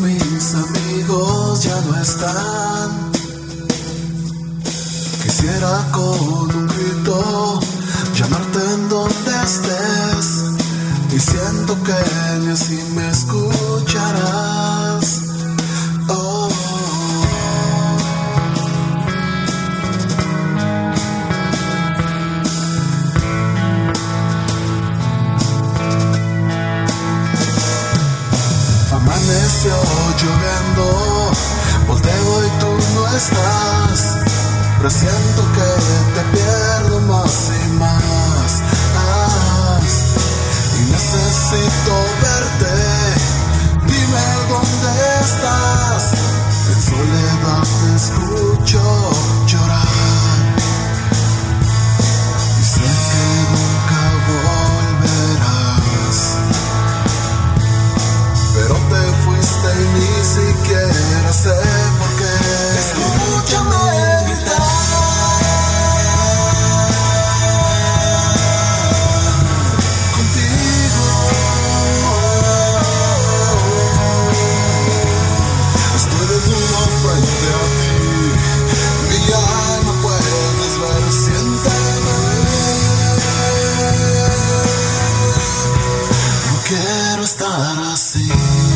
Mis amigos ya no están. Quisiera con un grito llamarte en donde estés. Y siento que ni así me escucharás. Lloviendo, volteo y tú no estás. Presiento que te pierdo más y más. Y necesito verte para sempre.